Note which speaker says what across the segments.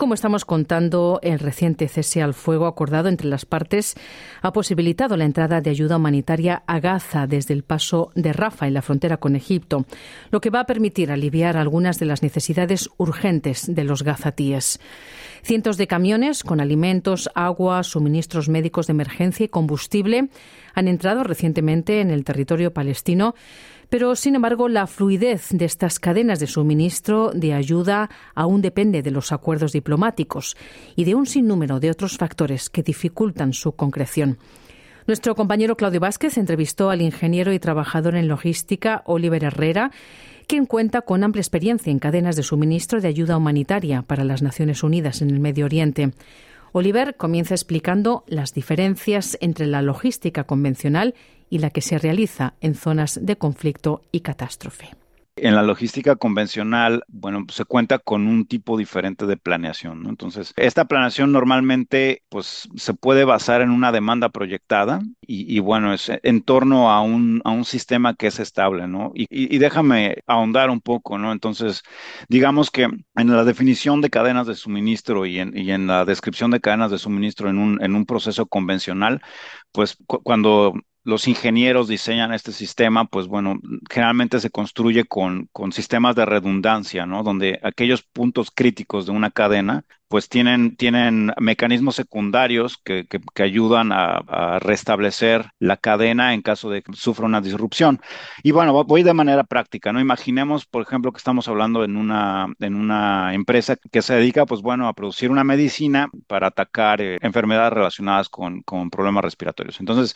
Speaker 1: Como estamos contando, el reciente cese al fuego acordado entre las partes ha posibilitado la entrada de ayuda humanitaria a Gaza desde el paso de Rafa en la frontera con Egipto, lo que va a permitir aliviar algunas de las necesidades urgentes de los gazatíes. Cientos de camiones con alimentos, agua, suministros médicos de emergencia y combustible han entrado recientemente en el territorio palestino pero, sin embargo, la fluidez de estas cadenas de suministro de ayuda aún depende de los acuerdos diplomáticos y de un sinnúmero de otros factores que dificultan su concreción. Nuestro compañero Claudio Vázquez entrevistó al ingeniero y trabajador en logística Oliver Herrera, quien cuenta con amplia experiencia en cadenas de suministro de ayuda humanitaria para las Naciones Unidas en el Medio Oriente. Oliver comienza explicando las diferencias entre la logística convencional y la que se realiza en zonas de conflicto y catástrofe.
Speaker 2: En la logística convencional, bueno, se cuenta con un tipo diferente de planeación. Entonces, esta planeación normalmente, pues, se puede basar en una demanda proyectada y, bueno, es en torno a un, a un sistema que es estable, ¿no? Y, y, déjame ahondar un poco, ¿no? Entonces, digamos que en la definición de cadenas de suministro y en, y en la descripción de cadenas de suministro en un, en un proceso convencional, pues cuando los ingenieros diseñan este sistema, pues bueno, generalmente se construye con, con, sistemas de redundancia, ¿no? Donde aquellos puntos críticos de una cadena, pues tienen, tienen mecanismos secundarios que, que, ayudan a, restablecer la cadena en caso de que sufra una disrupción. Y bueno, voy de manera práctica, ¿no? Imaginemos, por ejemplo, que estamos hablando en una, en una empresa que se dedica, pues bueno, a producir una medicina para atacar eh, enfermedades relacionadas con, con problemas respiratorios. Entonces,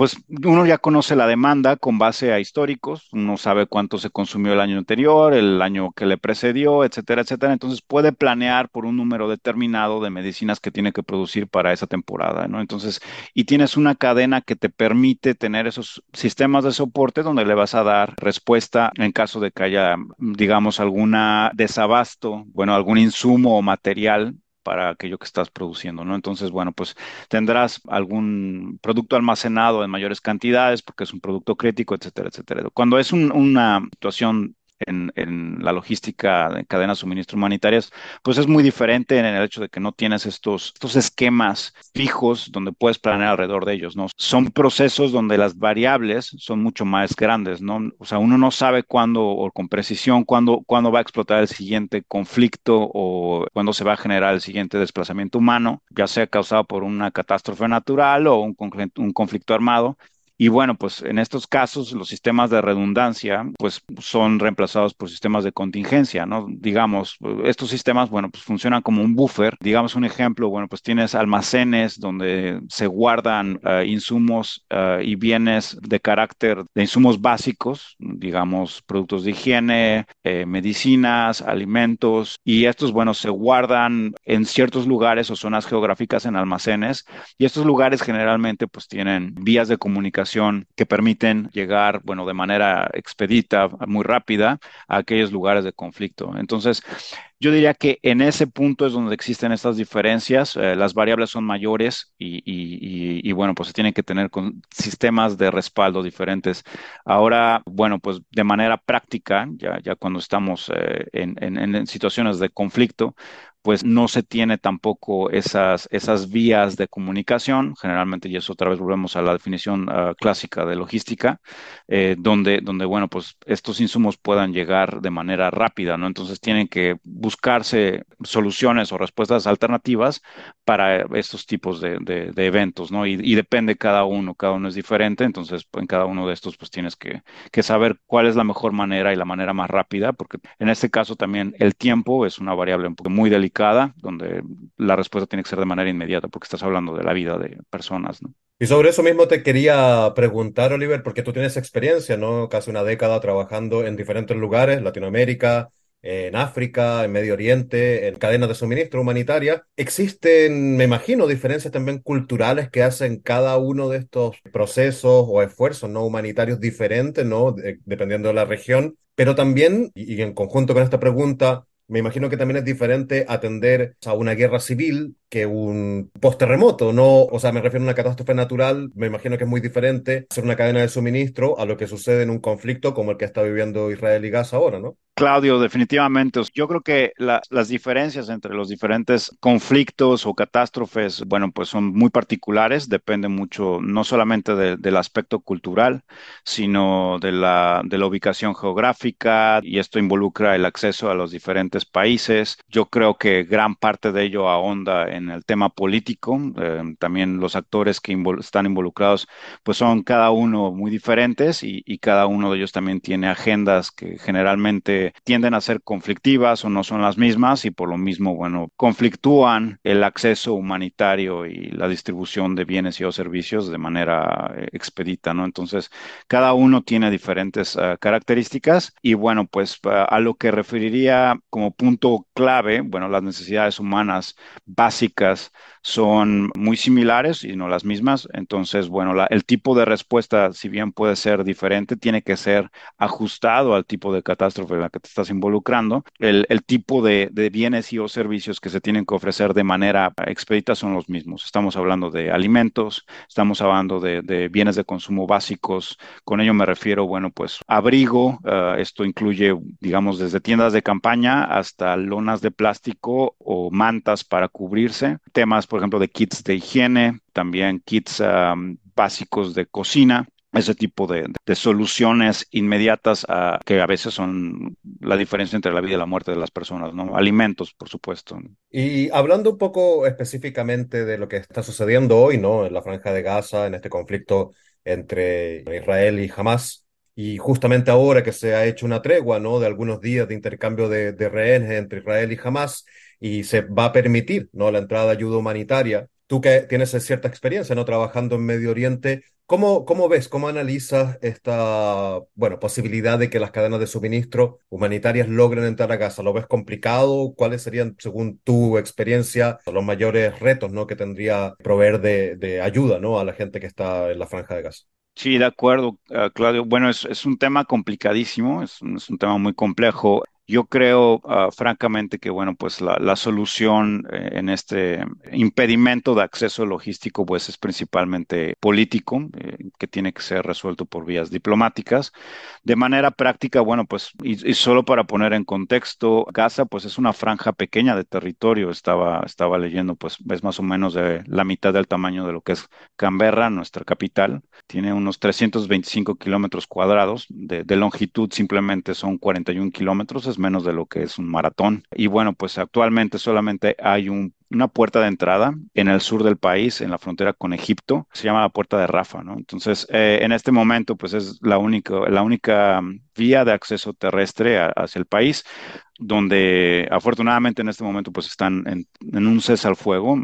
Speaker 2: pues uno ya conoce la demanda con base a históricos, uno sabe cuánto se consumió el año anterior, el año que le precedió, etcétera, etcétera. Entonces puede planear por un número determinado de medicinas que tiene que producir para esa temporada, ¿no? Entonces, y tienes una cadena que te permite tener esos sistemas de soporte donde le vas a dar respuesta en caso de que haya, digamos, alguna desabasto, bueno, algún insumo o material para aquello que estás produciendo, ¿no? Entonces, bueno, pues tendrás algún producto almacenado en mayores cantidades porque es un producto crítico, etcétera, etcétera. Cuando es una situación en, la logística de cadenas de suministro humanitarias, pues es muy diferente en el hecho de que no tienes estos, estos esquemas fijos donde puedes planear alrededor de ellos, ¿no? Son procesos donde las variables son mucho más grandes, ¿no? O sea, uno no sabe cuándo o con precisión cuándo, cuándo va a explotar el siguiente conflicto o cuándo se va a generar el siguiente desplazamiento humano, ya sea causado por una catástrofe natural o un, un conflicto armado. Y bueno, pues en estos casos los sistemas de redundancia pues son reemplazados por sistemas de contingencia, ¿no? Digamos, estos sistemas, bueno, pues funcionan como un buffer. Digamos un ejemplo, bueno, pues tienes almacenes donde se guardan uh, insumos uh, y bienes de carácter de insumos básicos, digamos, productos de higiene, eh, medicinas, alimentos, y estos, bueno, se guardan en ciertos lugares o zonas geográficas en almacenes, y estos lugares generalmente pues tienen vías de comunicación que permiten llegar, bueno, de manera expedita, muy rápida, a aquellos lugares de conflicto. Entonces, yo diría que en ese punto es donde existen estas diferencias, eh, las variables son mayores y, bueno, pues se tienen que tener con sistemas de respaldo diferentes. Ahora, bueno, pues de manera práctica, ya, ya cuando estamos eh, en situaciones de conflicto, pues no se tiene tampoco esas, esas vías de comunicación, generalmente, y eso otra vez volvemos a la definición ah, clásica de logística, eh, donde, donde, bueno, pues estos insumos puedan llegar de manera rápida, ¿no? Entonces tienen que buscarse soluciones o respuestas alternativas para estos tipos de, eventos, ¿no? Y, depende cada uno, cada uno es diferente, entonces en cada uno de estos pues tienes que, que saber cuál es la mejor manera y la manera más rápida, porque en este caso también el tiempo es una variable muy delicada donde la respuesta tiene que ser de manera inmediata, porque estás hablando de la vida de personas, ¿no?
Speaker 3: Y sobre eso mismo te quería preguntar, Oliver, porque tú tienes experiencia, ¿no? Casi una década trabajando en diferentes lugares, Latinoamérica, en África, en Medio Oriente, en cadenas de suministro humanitaria. Existen, me imagino, diferencias también culturales que hacen cada uno de estos procesos o esfuerzos no humanitarios diferentes, ¿no? dependiendo de la región. Pero también, y en conjunto con esta pregunta, me imagino que también es diferente atender a una guerra civil que un post-terremoto, ¿no? O sea, me refiero a una catástrofe natural, me imagino que es muy diferente hacer una cadena de suministro a lo que sucede en un conflicto como el que está viviendo Israel y Gaza ahora, ¿no?
Speaker 2: Claudio, definitivamente. Yo creo que la, las diferencias entre los diferentes conflictos o catástrofes, bueno, pues son muy particulares, depende mucho no solamente de, del aspecto cultural, sino de la, de la ubicación geográfica y esto involucra el acceso a los diferentes países. Yo creo que gran parte de ello ahonda en el tema político. Eh, también los actores que están involucrados, pues son cada uno muy diferentes y cada uno de ellos también tiene agendas que generalmente tienden a ser conflictivas o no son las mismas y por lo mismo, bueno, conflictúan el acceso humanitario y la distribución de bienes y o servicios de manera eh, expedita, ¿no? Entonces, cada uno tiene diferentes uh, características y bueno, pues uh, a lo que referiría como punto clave, bueno, las necesidades humanas básicas son muy similares y no las mismas. Entonces, bueno, la, el tipo de respuesta, si bien puede ser diferente, tiene que ser ajustado al tipo de catástrofe en la que te estás involucrando. El, el tipo de, de, bienes y o servicios que se tienen que ofrecer de manera expedita son los mismos. Estamos hablando de alimentos, estamos hablando de, de bienes de consumo básicos. Con ello me refiero, bueno, pues abrigo. Uh, esto incluye, digamos, desde tiendas de campaña hasta lonas de plástico o mantas para cubrirse. Temas por ejemplo, de kits de higiene, también kits básicos de cocina, ese tipo de, de soluciones inmediatas que a veces son la diferencia entre la vida y la muerte de las personas, ¿no? Alimentos, por supuesto.
Speaker 3: Y hablando un poco específicamente de lo que está sucediendo hoy, ¿no? En la franja de Gaza, en este conflicto entre Israel y Hamas, y justamente ahora que se ha hecho una tregua, ¿no? De algunos días de intercambio de, rehenes entre Israel y Hamas, y se va a permitir ¿no? la entrada de ayuda humanitaria. Tú que tienes cierta experiencia ¿no? trabajando en Medio Oriente, ¿cómo, cómo ves, cómo analizas esta bueno, posibilidad de que las cadenas de suministro humanitarias logren entrar a Gaza? ¿Lo ves complicado? ¿Cuáles serían, según tu experiencia, los mayores retos ¿no? que tendría proveer de, de ayuda ¿no? a la gente que está en la franja de Gaza?
Speaker 2: Sí, de acuerdo, uh, Claudio. Bueno, es, es, un tema complicadísimo, es es un tema muy complejo. Yo creo, uh, francamente, que bueno, pues la, solución eh, en este impedimento de acceso logístico, pues es principalmente político, eh, que tiene que ser resuelto por vías diplomáticas. De manera práctica, bueno, pues, y, solo para poner en contexto, Gaza, pues es una franja pequeña de territorio. Estaba, estaba leyendo, pues, es más o menos de la mitad del tamaño de lo que es Canberra, nuestra capital. Tiene unos 325 kilómetros cuadrados de, longitud, simplemente son 41 kilómetros. Menos de lo que es un maratón. Y bueno, pues actualmente solamente hay un una puerta de entrada en el sur del país, en la frontera con Egipto, se llama la puerta de Rafa, ¿no? Entonces, eh, en este momento, pues es la única, la única vía de acceso terrestre hacia el país, donde afortunadamente en este momento pues están en, un cese al fuego,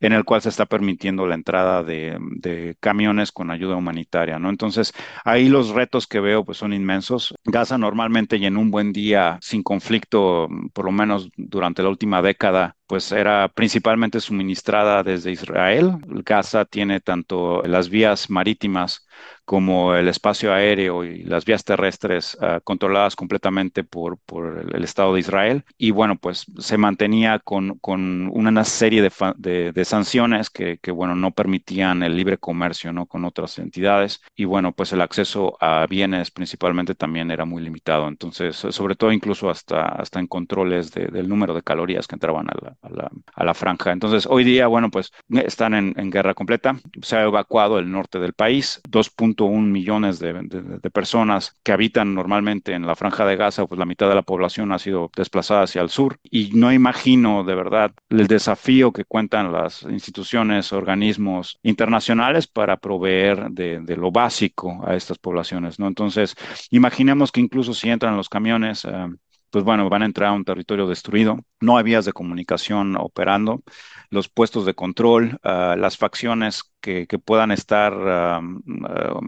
Speaker 2: en el cual se está permitiendo la entrada de, de, camiones con ayuda humanitaria, ¿no? Entonces, ahí los retos que veo pues son inmensos. Gaza normalmente y en un buen día sin conflicto, por lo menos durante la última década, pues era principalmente suministrada desde Israel. Gaza tiene tanto las vías marítimas como el espacio aéreo y las vías terrestres uh, controladas completamente por, por el, el, Estado de Israel. Y bueno, pues se mantenía con, con una serie de, de, de sanciones que, que, bueno, no permitían el libre comercio, ¿no? Con otras entidades. Y bueno, pues el acceso a bienes principalmente también era muy limitado. Entonces, sobre todo incluso hasta, hasta en controles de, del número de calorías que entraban a la, a la, franja. Entonces, hoy día, bueno, pues están en, guerra completa. Se ha evacuado el norte del país, 2.1 millones de, de, de, personas que habitan normalmente en la franja de Gaza, pues la mitad de la población ha sido desplazada hacia el sur. Y no imagino de verdad el desafío que cuentan las instituciones, organismos internacionales para proveer de, lo básico a estas poblaciones, ¿no? Entonces, imaginemos que incluso si entran los camiones, uh, pues bueno, van a entrar a un territorio destruido, no hay vías de comunicación operando, los puestos de control, uh, las facciones que, puedan estar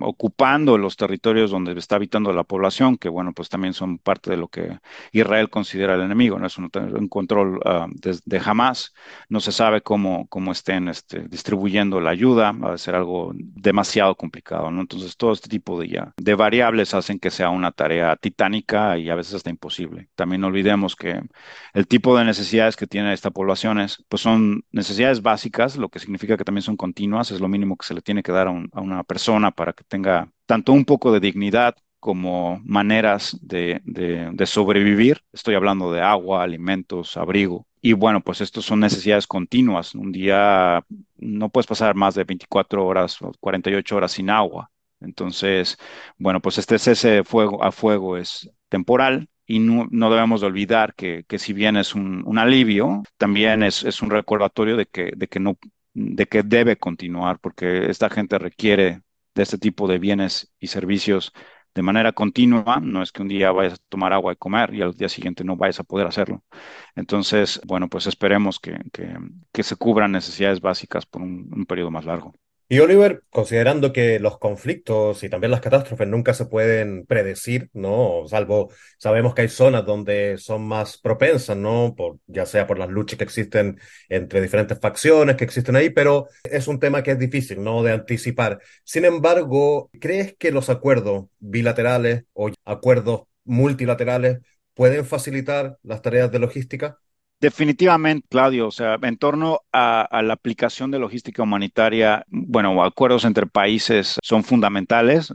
Speaker 2: ocupando los territorios donde está habitando la población, que bueno, pues también son parte de lo que Israel considera el enemigo, no es un, control de, jamás, no se sabe cómo, cómo estén este, distribuyendo la ayuda, va a ser algo demasiado complicado, ¿no? Entonces todo este tipo de, ya, de variables hacen que sea una tarea titánica y a veces hasta imposible. También no olvidemos que el tipo de necesidades que tiene esta población es, pues son necesidades básicas, lo que significa que también son continuas, es lo mínimo que se le tiene que dar a, una persona para que tenga tanto un poco de dignidad como maneras de, sobrevivir. Estoy hablando de agua, alimentos, abrigo. Y bueno, pues estos son necesidades continuas. Un día no puedes pasar más de 24 horas o 48 horas sin agua. Entonces, bueno, pues este cese fuego a fuego es temporal y no, debemos de olvidar que, si bien es un, alivio, también es, es, un recordatorio de que, de que no de que debe continuar porque esta gente requiere de este tipo de bienes y servicios de manera continua, no es que un día vayas a tomar agua y comer y al día siguiente no vayas a poder hacerlo. Entonces, bueno, pues esperemos que, que, se cubran necesidades básicas por un periodo más largo.
Speaker 3: Y Oliver, considerando que los conflictos y también las catástrofes nunca se pueden predecir, ¿no? Salvo sabemos que hay zonas donde son más propensas, ¿no? Por, ya sea por las luchas que existen entre diferentes facciones que existen ahí, pero es un tema que es difícil, ¿no? De anticipar. Sin embargo, ¿crees que los acuerdos bilaterales o acuerdos multilaterales pueden facilitar las tareas de logística?
Speaker 2: Definitivamente, Claudio, o sea, en torno a, la aplicación de logística humanitaria, bueno, acuerdos entre países son fundamentales.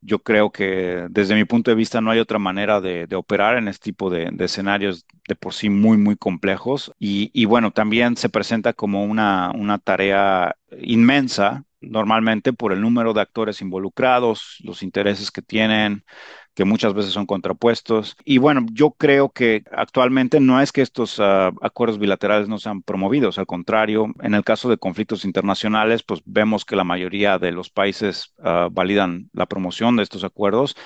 Speaker 2: Yo creo que desde mi punto de vista no hay otra manera de, operar en este tipo de, escenarios de por sí muy, muy complejos. Y, bueno, también se presenta como una, una tarea inmensa, normalmente por el número de actores involucrados, los intereses que tienen, que muchas veces son contrapuestos. Y bueno, yo creo que actualmente no es que estos ah, acuerdos bilaterales no sean promovidos, al contrario, en el caso de conflictos internacionales, pues vemos que la mayoría de los países ah, validan la promoción de estos acuerdos,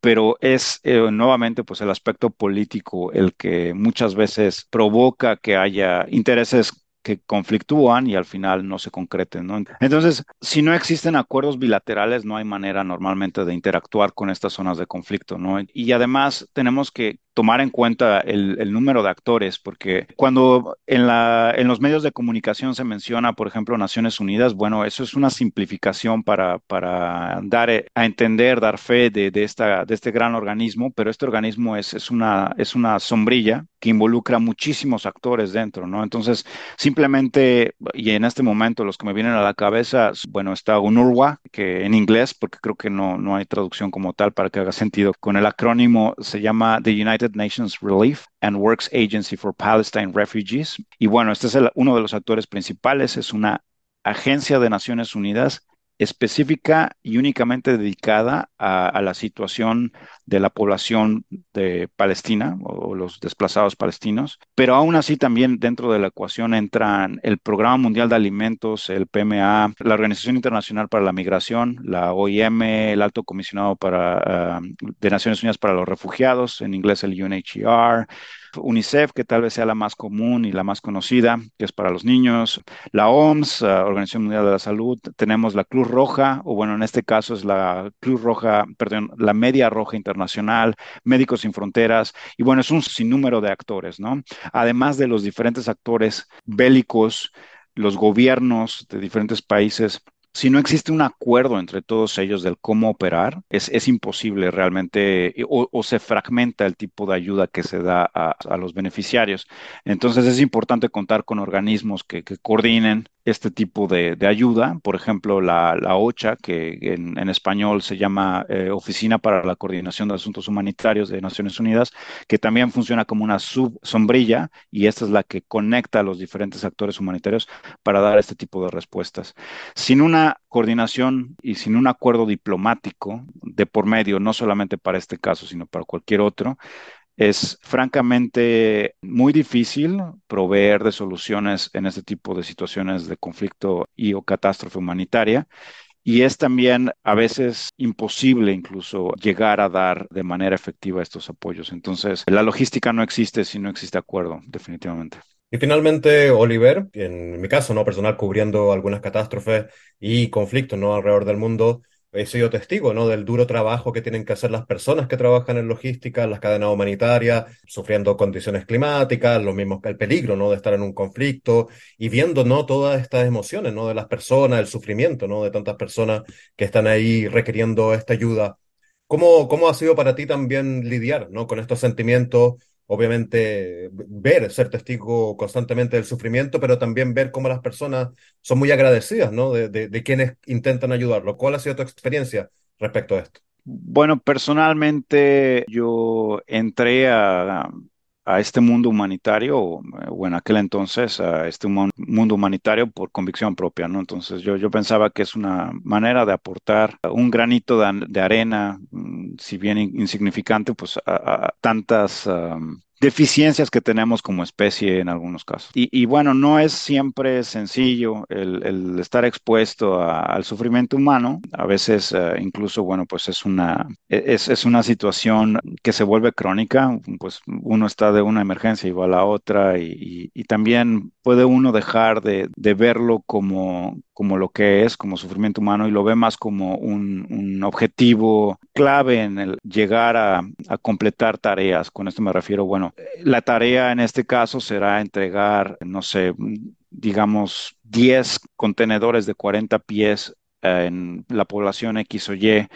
Speaker 2: pero es eh, nuevamente pues el aspecto político el que muchas veces provoca que haya intereses que conflictúan y al final no se concreten. Entonces, si no existen acuerdos bilaterales, no hay manera normalmente de interactuar con estas zonas de conflicto, ¿no? Y además tenemos que tomar en cuenta el, número de actores, porque cuando en, la, en los medios de comunicación se menciona, por ejemplo, Naciones Unidas, bueno, eso es una simplificación para, para dar a entender, dar fe de, de, esta, de este gran organismo, pero este organismo es, es, una, es una sombrilla que involucra muchísimos actores dentro, ¿no? Entonces, simplemente, y en este momento los que me vienen a la cabeza, bueno, está UNURWA, que en inglés, porque creo que no, no hay traducción como tal para que haga sentido, con el acrónimo se llama The United Nations Relief and Works Agency for Palestine Refugees. Y bueno, este es uno de los actores principales, es una agencia de Naciones Unidas específica y únicamente dedicada a, la situación de la población de Palestina o, los desplazados palestinos, pero aún así también dentro de la ecuación entran el Programa Mundial de Alimentos, el PMA, la Organización Internacional para la Migración, la OIM, el Alto Comisionado para, ah, de Naciones Unidas para los Refugiados, en inglés el UNHCR, UNICEF, que tal vez sea la más común y la más conocida, que es para los niños, la OMS, Organización Mundial de la Salud, tenemos la Cruz Roja, o bueno, en este caso es la Cruz Roja, perdón, la Media Roja Internacional, Médicos Sin Fronteras, y bueno, es un sinnúmero de actores, ¿no? Además de los diferentes actores bélicos, los gobiernos de diferentes países si no existe un acuerdo entre todos ellos del cómo operar, es, imposible realmente o, se fragmenta el tipo de ayuda que se da a, los beneficiarios. Entonces es importante contar con organismos que coordinen este tipo de, ayuda. Por ejemplo, la, OCHA, que en, español se llama eh, Oficina para la Coordinación de Asuntos Humanitarios de Naciones Unidas, que también funciona como una subsombrilla y esta es la que conecta a los diferentes actores humanitarios para dar este tipo de respuestas. Sin una coordinación y sin un acuerdo diplomático de por medio, no solamente para este caso, sino para cualquier otro, es francamente muy difícil proveer de soluciones en este tipo de situaciones de conflicto y o catástrofe humanitaria. Y es también a veces imposible incluso llegar a dar de manera efectiva estos apoyos. Entonces, la logística no existe si no existe acuerdo, definitivamente.
Speaker 3: Y finalmente, Oliver, en mi caso, ¿no? Personal, cubriendo algunas catástrofes y conflictos, ¿no? Alrededor del mundo, he sido testigo, ¿no? Del duro trabajo que tienen que hacer las personas que trabajan en logística, las cadenas humanitarias, sufriendo condiciones climáticas, lo mismo que el peligro, ¿no? De estar en un conflicto y viendo, ¿no? Todas estas emociones, ¿no? De las personas, el sufrimiento, ¿no? De tantas personas que están ahí requiriendo esta ayuda. ¿Cómo, cómo ha sido para ti también lidiar, ¿no? Con estos sentimientos obviamente ver, ser testigo constantemente del sufrimiento, pero también ver cómo las personas son muy agradecidas, ¿no? De, de, quienes intentan ayudarlo. ¿Cuál ha sido tu experiencia respecto a esto?
Speaker 2: Bueno, personalmente yo entré a, a este mundo humanitario, o en aquel entonces a este mundo humanitario por convicción propia, ¿no? Entonces yo, yo pensaba que es una manera de aportar un granito de, arena, mm, si bien insignificante, pues a, tantas deficiencias que tenemos como especie en algunos casos. Y, bueno, no es siempre sencillo el, estar expuesto al sufrimiento humano. A veces eh, incluso, bueno, pues es una, es, es, una situación que se vuelve crónica, pues uno está de una emergencia y va a la otra y, también puede uno dejar de, verlo como, como lo que es, como sufrimiento humano, y lo ve más como un, un objetivo clave en el llegar a, a, completar tareas. Con esto me refiero, bueno, la tarea en este caso será entregar, no sé, digamos, 10 contenedores de 40 pies eh, en la población X o Y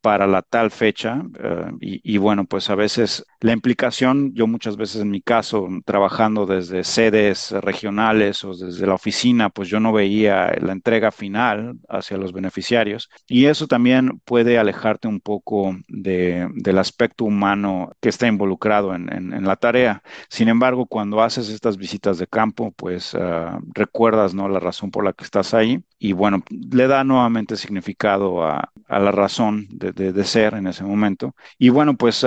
Speaker 2: para la tal fecha. Eh, y, y, bueno, pues a veces la implicación, yo muchas veces en mi caso, trabajando desde sedes regionales o desde la oficina, pues yo no veía la entrega final hacia los beneficiarios. Y eso también puede alejarte un poco de, del aspecto humano que está involucrado en, en, la tarea. Sin embargo, cuando haces estas visitas de campo, pues uh, recuerdas ¿no? la razón por la que estás ahí y bueno, le da nuevamente significado a, a la razón de, de, ser en ese momento. Y bueno, pues...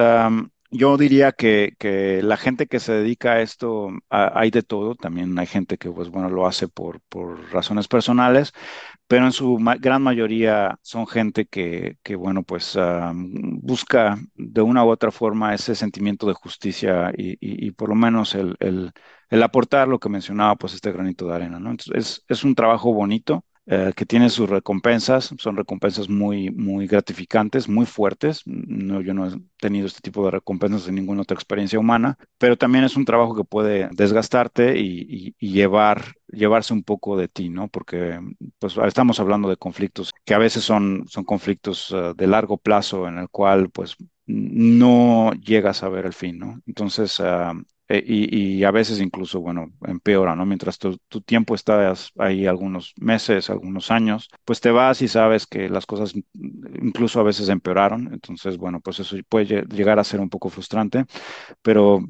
Speaker 2: yo diría que, que, la gente que se dedica a esto, hay de todo, también hay gente que, pues bueno, lo hace por, por razones personales, pero en su gran mayoría son gente que, que bueno, pues busca de una u otra forma ese sentimiento de justicia y, y, por lo menos el, el, el, aportar lo que mencionaba, pues este granito de arena, ¿no? Entonces, es, es un trabajo bonito, eh, que tiene sus recompensas, son recompensas muy, muy gratificantes, muy fuertes. No, yo no he tenido este tipo de recompensas en ninguna otra experiencia humana, pero también es un trabajo que puede desgastarte y, llevar, llevarse un poco de ti, ¿no? Porque pues, estamos hablando de conflictos que a veces son, son conflictos uh, de largo plazo en el cual pues no llegas a ver el fin, ¿no? Entonces, uh, eh, y, a veces incluso, bueno, empeora, ¿no? Mientras tu, tiempo estás ahí algunos meses, algunos años, pues te vas y sabes que las cosas incluso a veces empeoraron. Entonces, bueno, pues eso puede llegar a ser un poco frustrante, pero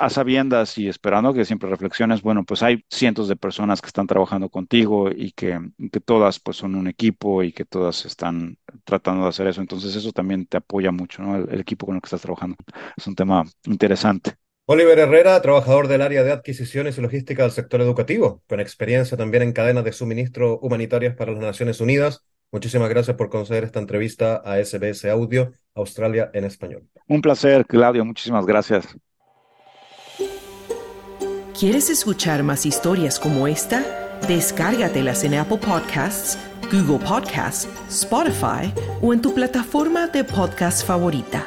Speaker 2: a sabiendas y esperando que siempre reflexiones, bueno, pues hay cientos de personas que están trabajando contigo y que, que todas pues son un equipo y que todas están tratando de hacer eso. Entonces eso también te apoya mucho, ¿no? el equipo con el que estás trabajando. Es un tema interesante.
Speaker 3: Oliver Herrera, trabajador del área de adquisiciones y logística del sector educativo, con experiencia también en cadenas de suministro humanitarias para las Naciones Unidas. Muchísimas gracias por conceder esta entrevista a SBS Audio, Australia en español.
Speaker 2: Un placer, Claudio. Muchísimas gracias.
Speaker 4: ¿Quieres escuchar más historias como esta? Descárgatelas en Apple Podcasts, Google Podcasts, Spotify o en tu plataforma de podcast favorita.